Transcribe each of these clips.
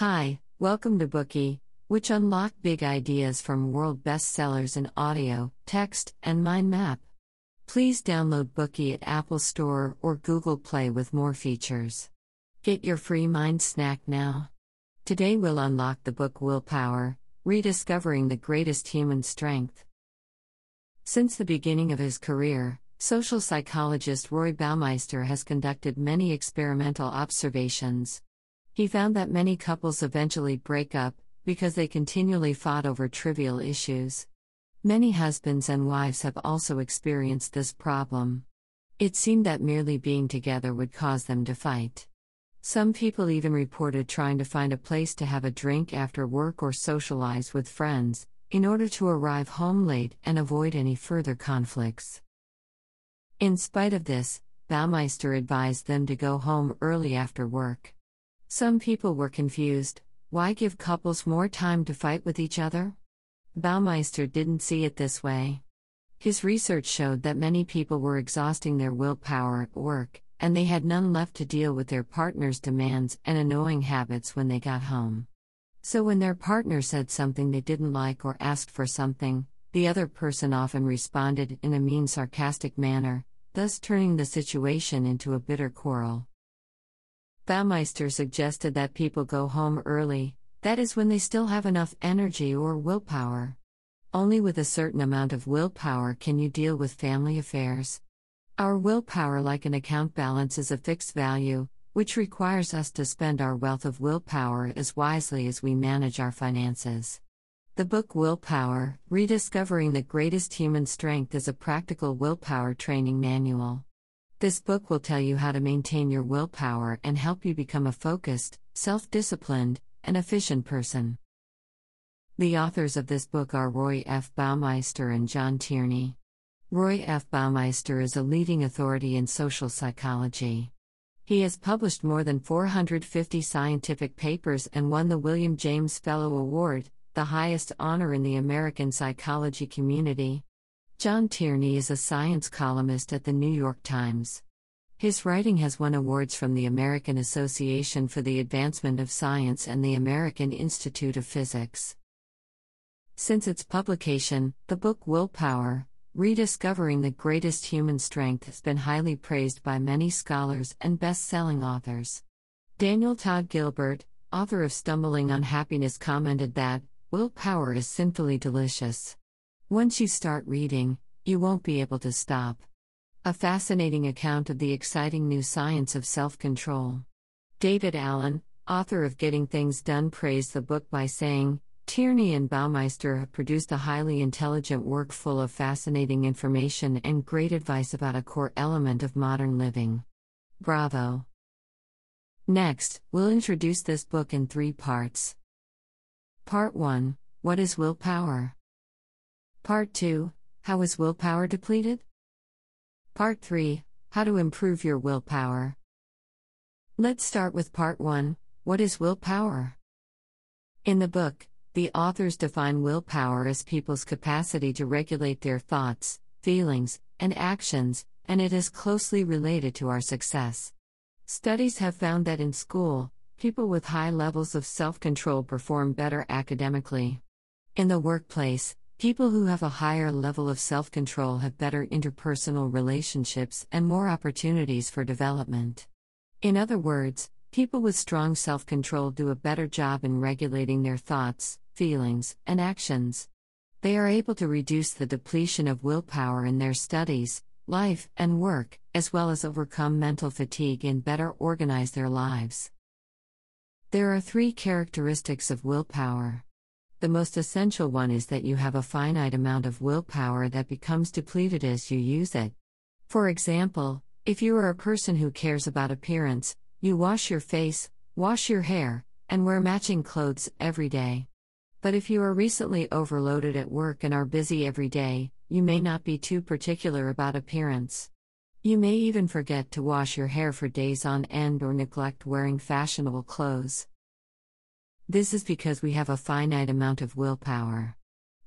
Hi, welcome to Bookey, which unlock big ideas from world bestsellers in audio, text, and mind map. Please download Bookey at Apple Store or Google Play with more features. Get your free mind snack now. Today we'll unlock the book Willpower Rediscovering the Greatest Human Strength. Since the beginning of his career, social psychologist Roy Baumeister has conducted many experimental observations. He found that many couples eventually break up because they continually fought over trivial issues. Many husbands and wives have also experienced this problem. It seemed that merely being together would cause them to fight. Some people even reported trying to find a place to have a drink after work or socialize with friends, in order to arrive home late and avoid any further conflicts. In spite of this, Baumeister advised them to go home early after work. Some people were confused why give couples more time to fight with each other? Baumeister didn't see it this way. His research showed that many people were exhausting their willpower at work, and they had none left to deal with their partner's demands and annoying habits when they got home. So when their partner said something they didn't like or asked for something, the other person often responded in a mean, sarcastic manner, thus turning the situation into a bitter quarrel. Baumeister suggested that people go home early, that is, when they still have enough energy or willpower. Only with a certain amount of willpower can you deal with family affairs. Our willpower, like an account balance, is a fixed value, which requires us to spend our wealth of willpower as wisely as we manage our finances. The book Willpower Rediscovering the Greatest Human Strength is a practical willpower training manual. This book will tell you how to maintain your willpower and help you become a focused, self disciplined, and efficient person. The authors of this book are Roy F. Baumeister and John Tierney. Roy F. Baumeister is a leading authority in social psychology. He has published more than 450 scientific papers and won the William James Fellow Award, the highest honor in the American psychology community. John Tierney is a science columnist at the New York Times. His writing has won awards from the American Association for the Advancement of Science and the American Institute of Physics. Since its publication, the book Willpower Rediscovering the Greatest Human Strength has been highly praised by many scholars and best selling authors. Daniel Todd Gilbert, author of Stumbling on Happiness, commented that, Willpower is sinfully delicious. Once you start reading, you won't be able to stop. A fascinating account of the exciting new science of self control. David Allen, author of Getting Things Done, praised the book by saying, Tierney and Baumeister have produced a highly intelligent work full of fascinating information and great advice about a core element of modern living. Bravo! Next, we'll introduce this book in three parts. Part 1 What is willpower? Part 2 How is willpower depleted? Part 3 How to improve your willpower. Let's start with Part 1 What is willpower? In the book, the authors define willpower as people's capacity to regulate their thoughts, feelings, and actions, and it is closely related to our success. Studies have found that in school, people with high levels of self control perform better academically. In the workplace, People who have a higher level of self control have better interpersonal relationships and more opportunities for development. In other words, people with strong self control do a better job in regulating their thoughts, feelings, and actions. They are able to reduce the depletion of willpower in their studies, life, and work, as well as overcome mental fatigue and better organize their lives. There are three characteristics of willpower. The most essential one is that you have a finite amount of willpower that becomes depleted as you use it. For example, if you are a person who cares about appearance, you wash your face, wash your hair, and wear matching clothes every day. But if you are recently overloaded at work and are busy every day, you may not be too particular about appearance. You may even forget to wash your hair for days on end or neglect wearing fashionable clothes. This is because we have a finite amount of willpower.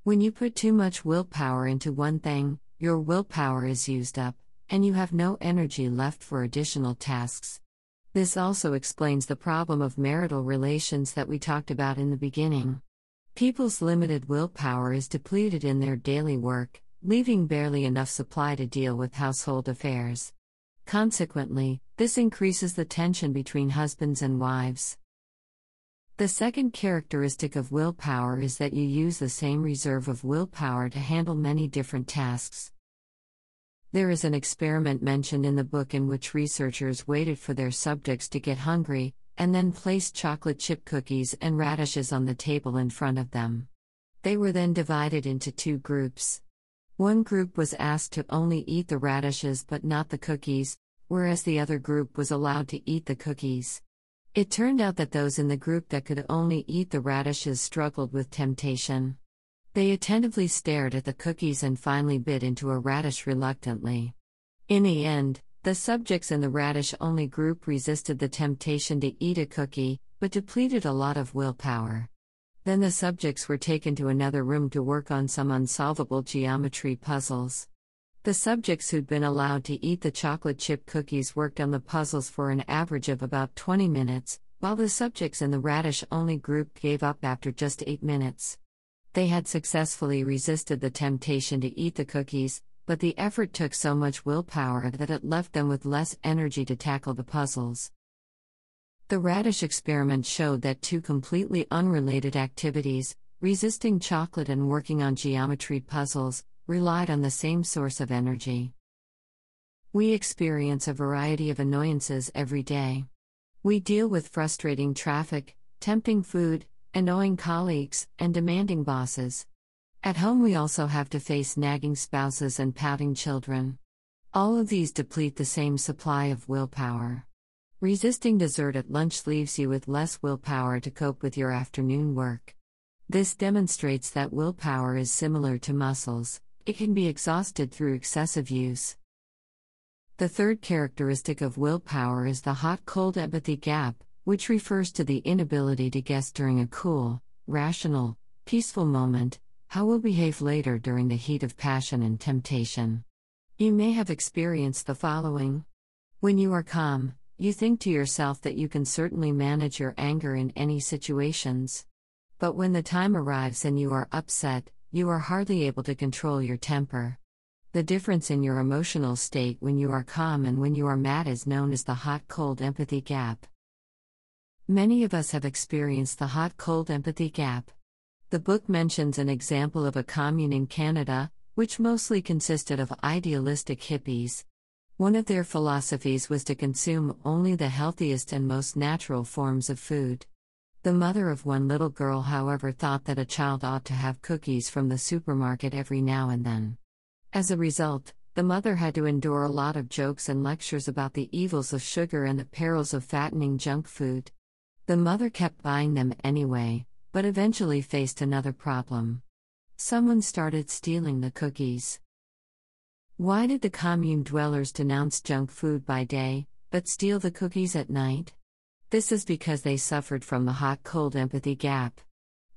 When you put too much willpower into one thing, your willpower is used up, and you have no energy left for additional tasks. This also explains the problem of marital relations that we talked about in the beginning. People's limited willpower is depleted in their daily work, leaving barely enough supply to deal with household affairs. Consequently, this increases the tension between husbands and wives. The second characteristic of willpower is that you use the same reserve of willpower to handle many different tasks. There is an experiment mentioned in the book in which researchers waited for their subjects to get hungry, and then placed chocolate chip cookies and radishes on the table in front of them. They were then divided into two groups. One group was asked to only eat the radishes but not the cookies, whereas the other group was allowed to eat the cookies. It turned out that those in the group that could only eat the radishes struggled with temptation. They attentively stared at the cookies and finally bit into a radish reluctantly. In the end, the subjects in the radish only group resisted the temptation to eat a cookie, but depleted a lot of willpower. Then the subjects were taken to another room to work on some unsolvable geometry puzzles. The subjects who'd been allowed to eat the chocolate chip cookies worked on the puzzles for an average of about 20 minutes, while the subjects in the radish only group gave up after just 8 minutes. They had successfully resisted the temptation to eat the cookies, but the effort took so much willpower that it left them with less energy to tackle the puzzles. The radish experiment showed that two completely unrelated activities, resisting chocolate and working on geometry puzzles, relied on the same source of energy. We experience a variety of annoyances every day. We deal with frustrating traffic, tempting food, annoying colleagues, and demanding bosses. At home, we also have to face nagging spouses and pouting children. All of these deplete the same supply of willpower. Resisting dessert at lunch leaves you with less willpower to cope with your afternoon work. This demonstrates that willpower is similar to muscles, it can be exhausted through excessive use. The third characteristic of willpower is the hot cold empathy gap, which refers to the inability to guess during a cool, rational, peaceful moment how we'll behave later during the heat of passion and temptation. You may have experienced the following. When you are calm, you think to yourself that you can certainly manage your anger in any situations. But when the time arrives and you are upset, you are hardly able to control your temper. The difference in your emotional state when you are calm and when you are mad is known as the hot cold empathy gap. Many of us have experienced the hot cold empathy gap. The book mentions an example of a commune in Canada, which mostly consisted of idealistic hippies. One of their philosophies was to consume only the healthiest and most natural forms of food. The mother of one little girl, however, thought that a child ought to have cookies from the supermarket every now and then. As a result, the mother had to endure a lot of jokes and lectures about the evils of sugar and the perils of fattening junk food. The mother kept buying them anyway, but eventually faced another problem. Someone started stealing the cookies. Why did the commune dwellers denounce junk food by day, but steal the cookies at night? This is because they suffered from the hot cold empathy gap.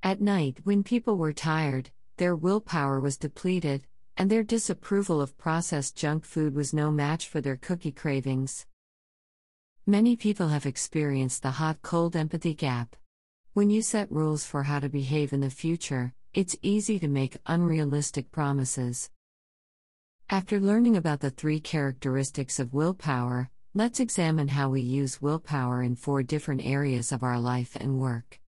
At night, when people were tired, their willpower was depleted, and their disapproval of processed junk food was no match for their cookie cravings. Many people have experienced the hot cold empathy gap. When you set rules for how to behave in the future, it's easy to make unrealistic promises. After learning about the three characteristics of willpower, let's examine how we use willpower in four different areas of our life and work.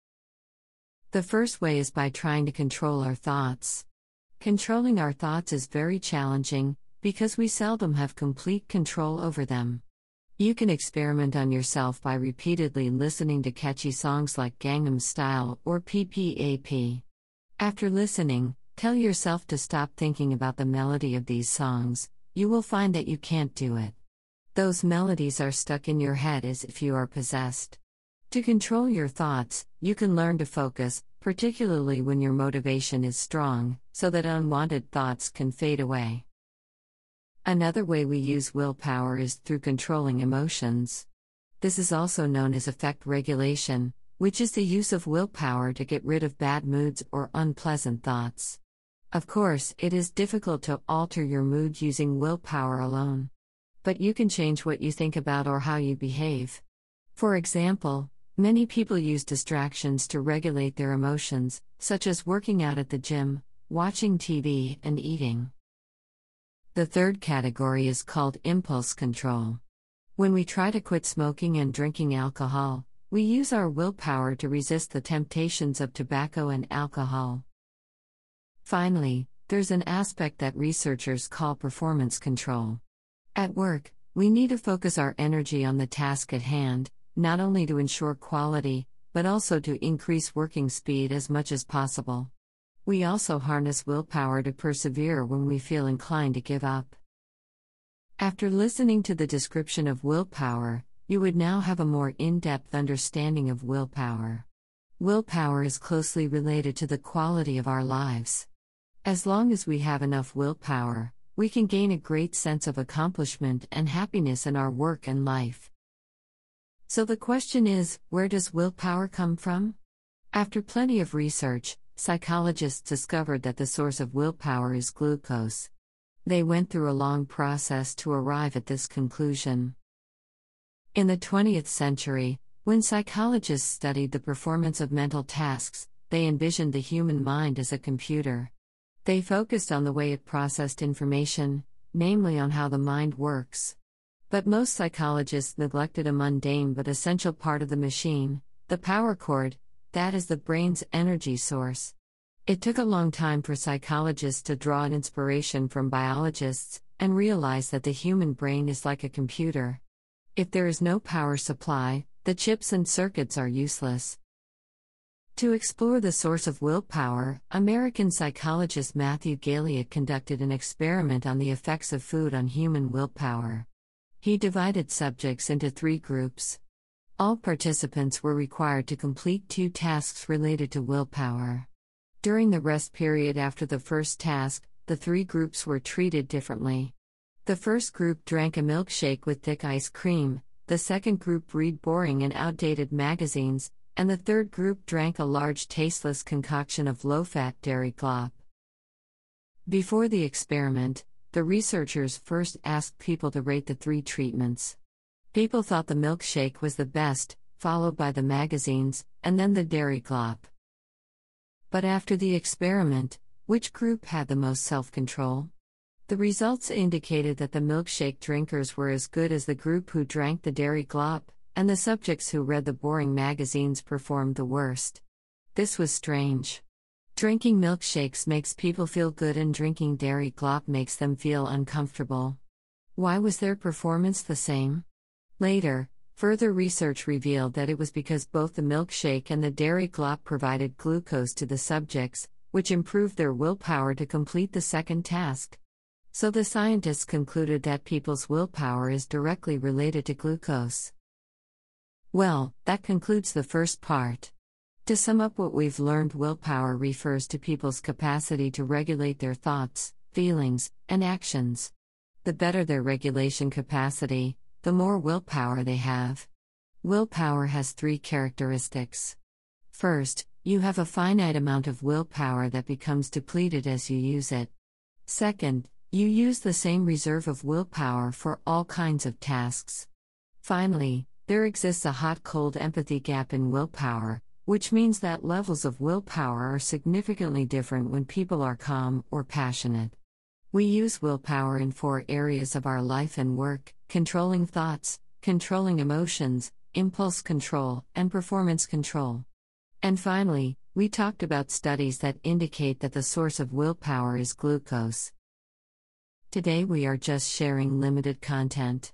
The first way is by trying to control our thoughts. Controlling our thoughts is very challenging because we seldom have complete control over them. You can experiment on yourself by repeatedly listening to catchy songs like Gangnam Style or PPAP. After listening, tell yourself to stop thinking about the melody of these songs, you will find that you can't do it. Those melodies are stuck in your head as if you are possessed. To control your thoughts, you can learn to focus, particularly when your motivation is strong, so that unwanted thoughts can fade away. Another way we use willpower is through controlling emotions. This is also known as affect regulation, which is the use of willpower to get rid of bad moods or unpleasant thoughts. Of course, it is difficult to alter your mood using willpower alone. But you can change what you think about or how you behave. For example, many people use distractions to regulate their emotions, such as working out at the gym, watching TV, and eating. The third category is called impulse control. When we try to quit smoking and drinking alcohol, we use our willpower to resist the temptations of tobacco and alcohol. Finally, there's an aspect that researchers call performance control. At work, we need to focus our energy on the task at hand, not only to ensure quality, but also to increase working speed as much as possible. We also harness willpower to persevere when we feel inclined to give up. After listening to the description of willpower, you would now have a more in depth understanding of willpower. Willpower is closely related to the quality of our lives. As long as we have enough willpower, we can gain a great sense of accomplishment and happiness in our work and life. So the question is where does willpower come from? After plenty of research, psychologists discovered that the source of willpower is glucose. They went through a long process to arrive at this conclusion. In the 20th century, when psychologists studied the performance of mental tasks, they envisioned the human mind as a computer. They focused on the way it processed information, namely on how the mind works. But most psychologists neglected a mundane but essential part of the machine the power cord, that is the brain's energy source. It took a long time for psychologists to draw an inspiration from biologists and realize that the human brain is like a computer. If there is no power supply, the chips and circuits are useless. To explore the source of willpower, American psychologist Matthew Gailliot conducted an experiment on the effects of food on human willpower. He divided subjects into three groups. All participants were required to complete two tasks related to willpower. During the rest period after the first task, the three groups were treated differently. The first group drank a milkshake with thick ice cream, the second group read boring and outdated magazines, and the third group drank a large tasteless concoction of low fat dairy glop. Before the experiment, the researchers first asked people to rate the three treatments. People thought the milkshake was the best, followed by the magazines, and then the dairy glop. But after the experiment, which group had the most self control? The results indicated that the milkshake drinkers were as good as the group who drank the dairy glop, and the subjects who read the boring magazines performed the worst. This was strange. Drinking milkshakes makes people feel good, and drinking dairy glop makes them feel uncomfortable. Why was their performance the same? Later, further research revealed that it was because both the milkshake and the dairy glop provided glucose to the subjects, which improved their willpower to complete the second task. So the scientists concluded that people's willpower is directly related to glucose. Well, that concludes the first part. To sum up what we've learned, willpower refers to people's capacity to regulate their thoughts, feelings, and actions. The better their regulation capacity, the more willpower they have. Willpower has three characteristics. First, you have a finite amount of willpower that becomes depleted as you use it. Second, you use the same reserve of willpower for all kinds of tasks. Finally, there exists a hot cold empathy gap in willpower, which means that levels of willpower are significantly different when people are calm or passionate. We use willpower in four areas of our life and work controlling thoughts, controlling emotions, impulse control, and performance control. And finally, we talked about studies that indicate that the source of willpower is glucose. Today we are just sharing limited content.